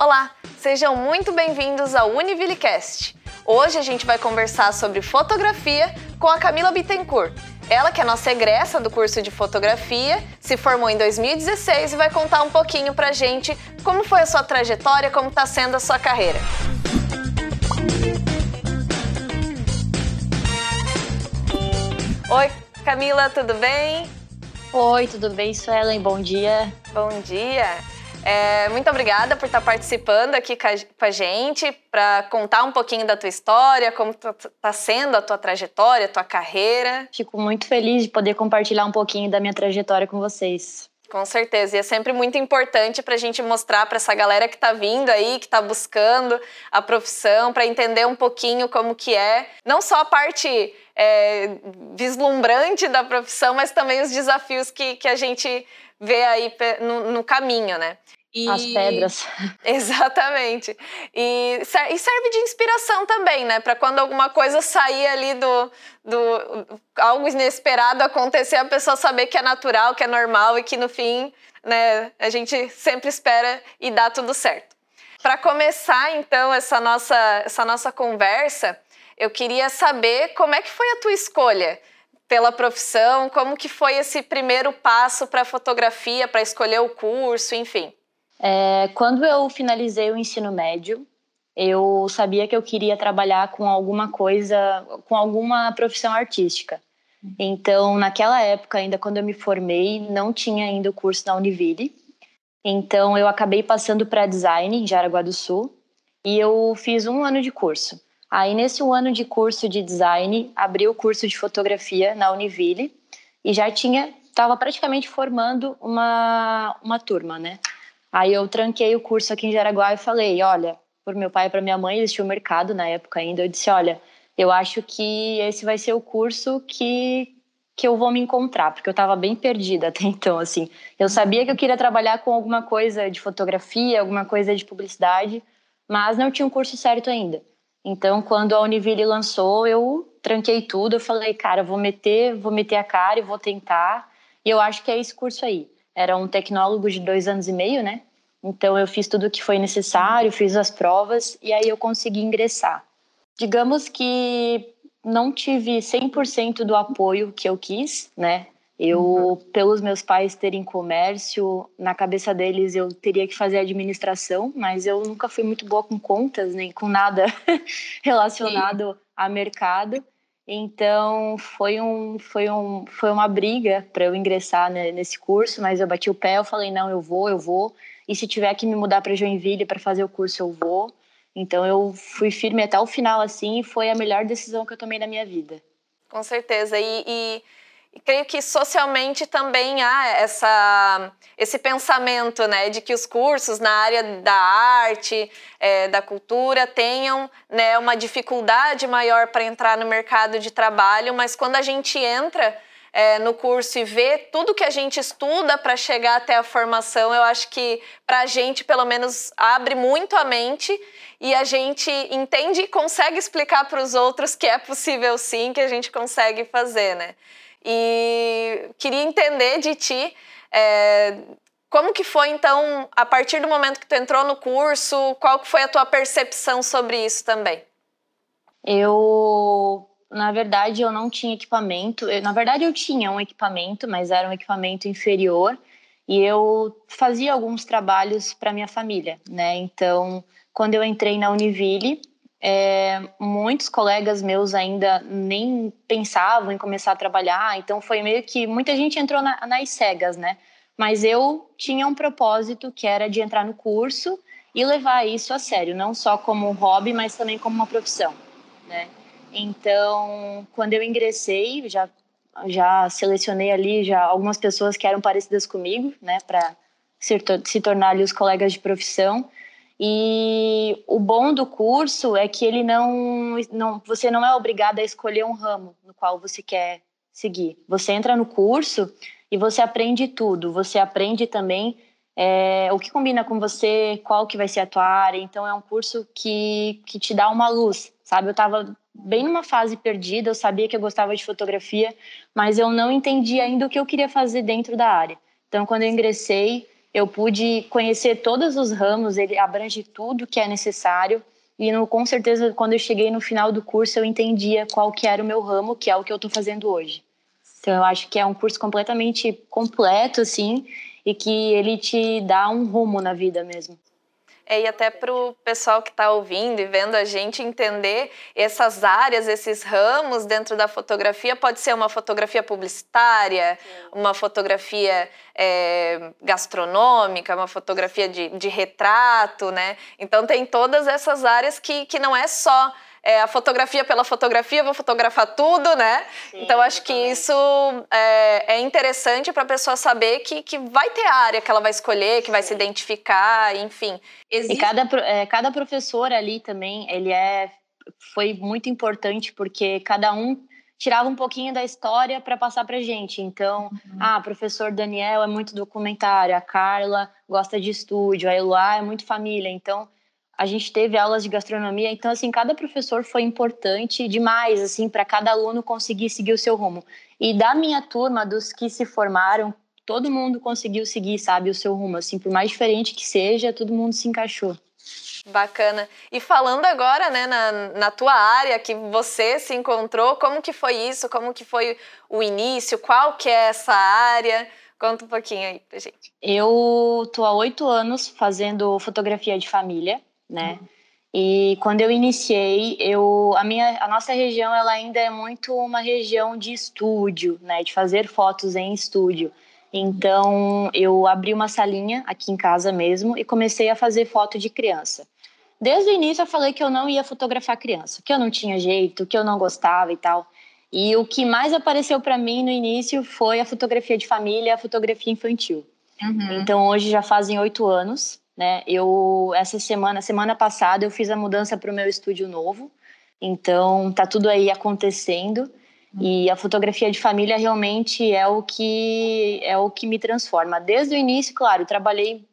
Olá, sejam muito bem-vindos ao Univillecast. Hoje a gente vai conversar sobre fotografia com a Camila Bittencourt. Ela que é nossa egressa do curso de fotografia, se formou em 2016 e vai contar um pouquinho pra gente como foi a sua trajetória, como está sendo a sua carreira. Oi, Camila, tudo bem? Oi, tudo bem, Suelen? Bom dia. Bom dia. É, muito obrigada por estar participando aqui com a gente, para contar um pouquinho da tua história, como está sendo a tua trajetória, a tua carreira. Fico muito feliz de poder compartilhar um pouquinho da minha trajetória com vocês. Com certeza, e é sempre muito importante para a gente mostrar para essa galera que está vindo aí, que está buscando a profissão, para entender um pouquinho como que é, não só a parte é, vislumbrante da profissão, mas também os desafios que, que a gente vê aí no, no caminho, né? E... As pedras. Exatamente. E, e, serve de inspiração também, né? Para quando alguma coisa sair ali do, do. algo inesperado acontecer, a pessoa saber que é natural, que é normal e que no fim, né, a gente sempre espera e dá tudo certo. Para começar, então, essa nossa, essa nossa conversa, eu queria saber como é que foi a tua escolha pela profissão, como que foi esse primeiro passo para fotografia, para escolher o curso, enfim. É, quando eu finalizei o ensino médio, eu sabia que eu queria trabalhar com alguma coisa, com alguma profissão artística. Então, naquela época, ainda quando eu me formei, não tinha ainda o curso na Univille. Então, eu acabei passando para design em Jaraguá do Sul e eu fiz um ano de curso. Aí, nesse um ano de curso de design, abri o curso de fotografia na Univille e já tinha, estava praticamente formando uma, uma turma, né? Aí eu tranquei o curso aqui em Jaraguá e falei, olha, por meu pai e para minha mãe, eles tinham mercado na época ainda, eu disse, olha, eu acho que esse vai ser o curso que que eu vou me encontrar, porque eu estava bem perdida até então, assim. Eu sabia que eu queria trabalhar com alguma coisa de fotografia, alguma coisa de publicidade, mas não tinha um curso certo ainda. Então, quando a Univille lançou, eu tranquei tudo, eu falei, cara, vou meter, vou meter a cara e vou tentar. E eu acho que é esse curso aí era um tecnólogo de dois anos e meio, né? Então eu fiz tudo o que foi necessário, fiz as provas e aí eu consegui ingressar. Digamos que não tive 100% do apoio que eu quis, né? Eu, uhum. pelos meus pais terem comércio, na cabeça deles eu teria que fazer administração, mas eu nunca fui muito boa com contas, nem com nada relacionado Sim. a mercado. Então foi um foi um foi uma briga para eu ingressar né, nesse curso, mas eu bati o pé, eu falei não, eu vou, eu vou. E se tiver que me mudar para Joinville para fazer o curso, eu vou. Então eu fui firme até o final assim, e foi a melhor decisão que eu tomei na minha vida. Com certeza. E, e e creio que socialmente também há essa, esse pensamento né, de que os cursos na área da arte, é, da cultura, tenham né, uma dificuldade maior para entrar no mercado de trabalho, mas quando a gente entra é, no curso e vê tudo que a gente estuda para chegar até a formação, eu acho que para a gente, pelo menos, abre muito a mente e a gente entende e consegue explicar para os outros que é possível sim, que a gente consegue fazer, né? E queria entender de ti é, como que foi, então, a partir do momento que tu entrou no curso, qual que foi a tua percepção sobre isso também? Eu, na verdade, eu não tinha equipamento. Eu, na verdade, eu tinha um equipamento, mas era um equipamento inferior. E eu fazia alguns trabalhos para minha família, né? Então, quando eu entrei na Univille, é, muitos colegas meus ainda nem pensavam em começar a trabalhar, então foi meio que muita gente entrou na, nas cegas, né? Mas eu tinha um propósito que era de entrar no curso e levar isso a sério, não só como um hobby, mas também como uma profissão, né? Então, quando eu ingressei, já já selecionei ali já algumas pessoas que eram parecidas comigo, né, para se, se tornar ali os colegas de profissão. E o bom do curso é que ele não, não, você não é obrigado a escolher um ramo no qual você quer seguir. Você entra no curso e você aprende tudo. Você aprende também é, o que combina com você, qual que vai ser a tua área. Então é um curso que, que te dá uma luz, sabe? Eu estava bem numa fase perdida, eu sabia que eu gostava de fotografia, mas eu não entendia ainda o que eu queria fazer dentro da área. Então quando eu ingressei, eu pude conhecer todos os ramos, ele abrange tudo que é necessário. E no, com certeza, quando eu cheguei no final do curso, eu entendia qual que era o meu ramo, que é o que eu estou fazendo hoje. Então, eu acho que é um curso completamente completo, assim, e que ele te dá um rumo na vida mesmo. É, e até para o pessoal que está ouvindo e vendo a gente entender essas áreas, esses ramos dentro da fotografia, pode ser uma fotografia publicitária, uma fotografia é, gastronômica, uma fotografia de, de retrato, né? Então tem todas essas áreas que, que não é só é, a fotografia pela fotografia, vou fotografar tudo, né? Sim, então acho que isso é, é interessante para a pessoa saber que, que vai ter área que ela vai escolher, que vai se identificar, enfim. Existe... E cada, é, cada professor ali também, ele é foi muito importante porque cada um tirava um pouquinho da história para passar para gente. Então, uhum. ah, professor Daniel é muito documentário, a Carla gosta de estúdio, a Eloá é muito família. Então, a gente teve aulas de gastronomia, então assim, cada professor foi importante demais assim para cada aluno conseguir seguir o seu rumo. E da minha turma, dos que se formaram, todo mundo conseguiu seguir, sabe, o seu rumo, assim, por mais diferente que seja, todo mundo se encaixou. Bacana. E falando agora, né, na, na tua área que você se encontrou, como que foi isso? Como que foi o início? Qual que é essa área? Conta um pouquinho aí pra gente. Eu tô há oito anos fazendo fotografia de família né? Uhum. E quando eu iniciei, eu a minha a nossa região ela ainda é muito uma região de estúdio, né, de fazer fotos em estúdio. Então, eu abri uma salinha aqui em casa mesmo e comecei a fazer foto de criança. Desde o início eu falei que eu não ia fotografar criança, que eu não tinha jeito, que eu não gostava e tal. E o que mais apareceu para mim no início foi a fotografia de família, a fotografia infantil. Uhum. Então hoje já fazem oito anos né? Eu essa semana, semana passada, eu fiz a mudança para o meu estúdio novo. Então tá tudo aí acontecendo e a fotografia de família realmente é o que é o que me transforma. Desde o início, claro, trabalhei,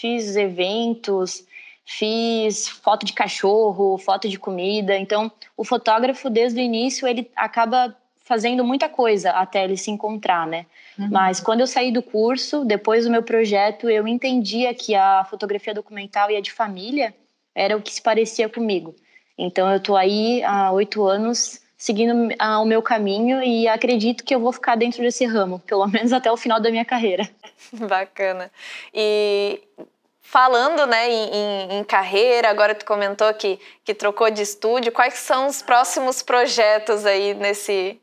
fiz eventos, fiz foto de cachorro, foto de comida. Então, o fotógrafo desde o início ele acaba fazendo muita coisa até ele se encontrar, né? Uhum. Mas quando eu saí do curso, depois do meu projeto, eu entendia que a fotografia documental e a de família era o que se parecia comigo. Então eu tô aí há oito anos seguindo o meu caminho e acredito que eu vou ficar dentro desse ramo, pelo menos até o final da minha carreira. Bacana. E falando né, em, em, carreira, agora tu comentou que, que trocou de estúdio, quais são os próximos projetos aí nesse,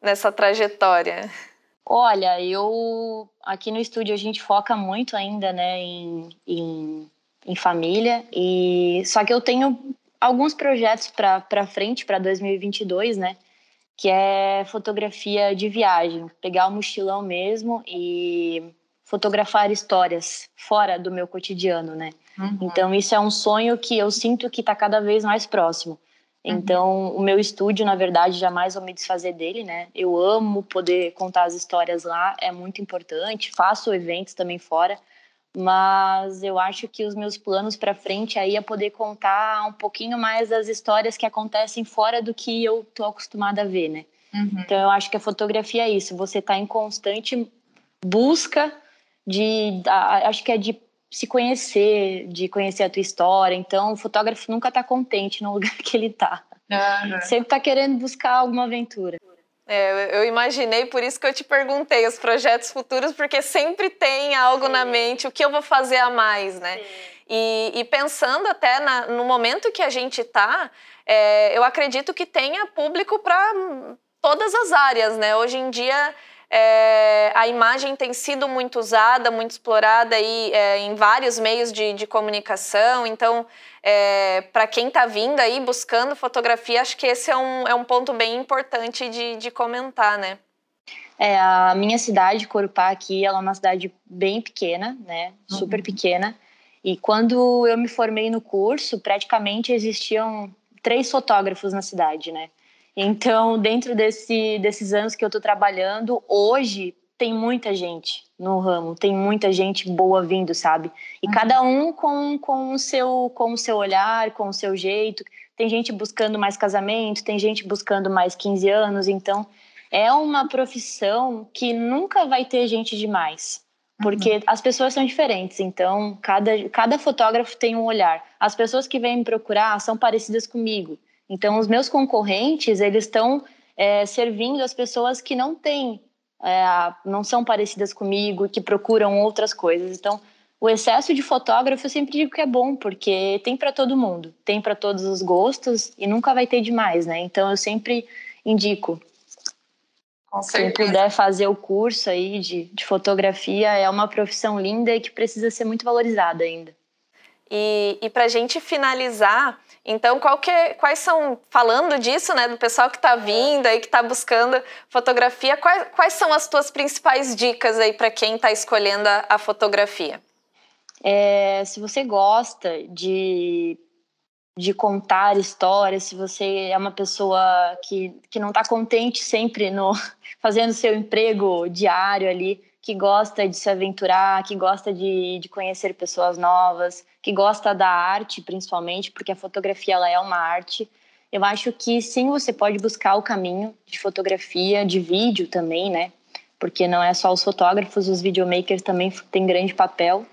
nessa trajetória? Olha, eu aqui no estúdio a gente foca muito ainda, né, em, em, em família e só que eu tenho alguns projetos para frente para 2022, né, que é fotografia de viagem, pegar o mochilão mesmo e fotografar histórias fora do meu cotidiano, né? Uhum. Então isso é um sonho que eu sinto que está cada vez mais próximo. Uhum. Então, o meu estúdio, na verdade, jamais vou me desfazer dele, né? Eu amo poder contar as histórias lá, é muito importante. Faço eventos também fora, mas eu acho que os meus planos para frente aí é poder contar um pouquinho mais das histórias que acontecem fora do que eu tô acostumada a ver, né? Uhum. Então, eu acho que a fotografia é isso, você tá em constante busca de, acho que é de se conhecer, de conhecer a tua história. Então, o fotógrafo nunca está contente no lugar que ele está. Uhum. Sempre está querendo buscar alguma aventura. É, eu imaginei, por isso que eu te perguntei os projetos futuros, porque sempre tem algo Sim. na mente, o que eu vou fazer a mais, né? E, e, pensando até na, no momento que a gente está, é, eu acredito que tenha público para todas as áreas, né? Hoje em dia é, a imagem tem sido muito usada, muito explorada aí, é, em vários meios de, de comunicação. Então, é, para quem está vindo aí buscando fotografia, acho que esse é um, é um ponto bem importante de, de comentar, né? É, a minha cidade, Corupá, aqui, ela é uma cidade bem pequena, né? Super uhum. pequena. E quando eu me formei no curso, praticamente existiam três fotógrafos na cidade, né? Então, dentro desse, desses anos que eu estou trabalhando, hoje tem muita gente no ramo, tem muita gente boa vindo, sabe? E uhum. cada um com, com, o seu, com o seu olhar, com o seu jeito. Tem gente buscando mais casamento, tem gente buscando mais 15 anos. Então, é uma profissão que nunca vai ter gente demais. porque uhum. as pessoas são diferentes, então cada, cada fotógrafo tem um olhar. As pessoas que vêm me procurar são parecidas comigo, então os meus concorrentes eles estão é, servindo as pessoas que não têm, é, não são parecidas comigo, que procuram outras coisas. Então o excesso de fotógrafo eu sempre digo que é bom, porque tem para todo mundo, tem para todos os gostos e nunca vai ter demais, né? Então eu sempre indico com Quem puder fazer o curso aí de, de fotografia é uma profissão linda e que precisa ser muito valorizada ainda. E, e para a gente finalizar, então, que, é, quais são, falando disso, né, do pessoal que está vindo aí, que está buscando fotografia, quais, quais são as tuas principais dicas aí para quem está escolhendo a, a fotografia? É, se você gosta de de contar histórias, se você é uma pessoa que, que não está contente sempre no fazendo seu emprego diário ali, que gosta de se aventurar, que gosta de, de conhecer pessoas novas, que gosta da arte principalmente, porque a fotografia ela é uma arte. Eu acho que sim, você pode buscar o caminho de fotografia, de vídeo também, né? Porque não é só os fotógrafos, os videomakers também têm grande papel.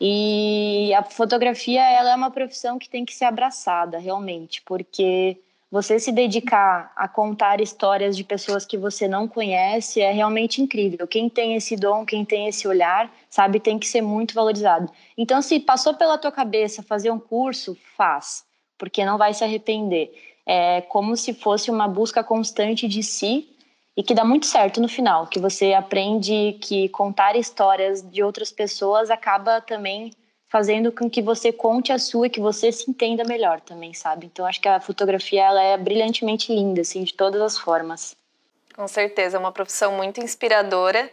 E a fotografia ela é uma profissão que tem que ser abraçada realmente, porque você se dedicar a contar histórias de pessoas que você não conhece é realmente incrível. Quem tem esse dom, quem tem esse olhar, sabe, tem que ser muito valorizado. Então, se passou pela tua cabeça fazer um curso, faz, porque não vai se arrepender. É como se fosse uma busca constante de si e que dá muito certo no final, que você aprende que contar histórias de outras pessoas acaba também fazendo com que você conte a sua e que você se entenda melhor também, sabe? Então acho que a fotografia ela é brilhantemente linda, assim, de todas as formas. Com certeza, é uma profissão muito inspiradora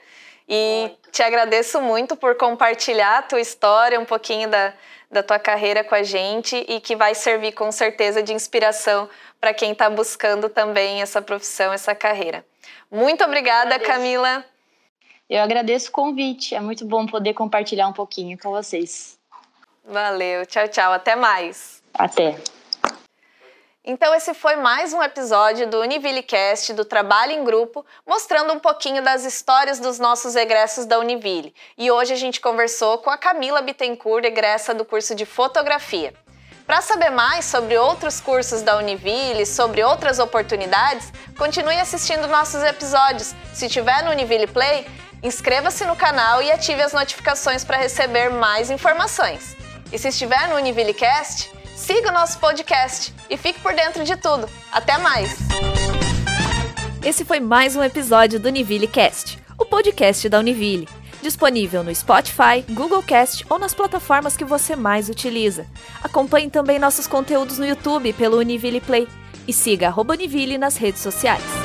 e muito. te agradeço muito por compartilhar a tua história, um pouquinho da, da tua carreira com a gente e que vai servir com certeza de inspiração para quem está buscando também essa profissão, essa carreira. Muito obrigada, Camila. Eu agradeço o convite. É muito bom poder compartilhar um pouquinho com vocês. Valeu. Tchau, tchau. Até mais. Até. Então, esse foi mais um episódio do UnivilleCast, do Trabalho em Grupo, mostrando um pouquinho das histórias dos nossos egressos da Univille. E hoje a gente conversou com a Camila Bittencourt, egressa do curso de Fotografia. Para saber mais sobre outros cursos da Univille, sobre outras oportunidades, continue assistindo nossos episódios. Se tiver no Univille Play, inscreva-se no canal e ative as notificações para receber mais informações. E se estiver no Univille Cast, siga o nosso podcast e fique por dentro de tudo. Até mais! Esse foi mais um episódio do Univille Cast, o podcast da Univille disponível no Spotify, Google Cast ou nas plataformas que você mais utiliza. Acompanhe também nossos conteúdos no YouTube pelo Univille Play e siga Univille nas redes sociais.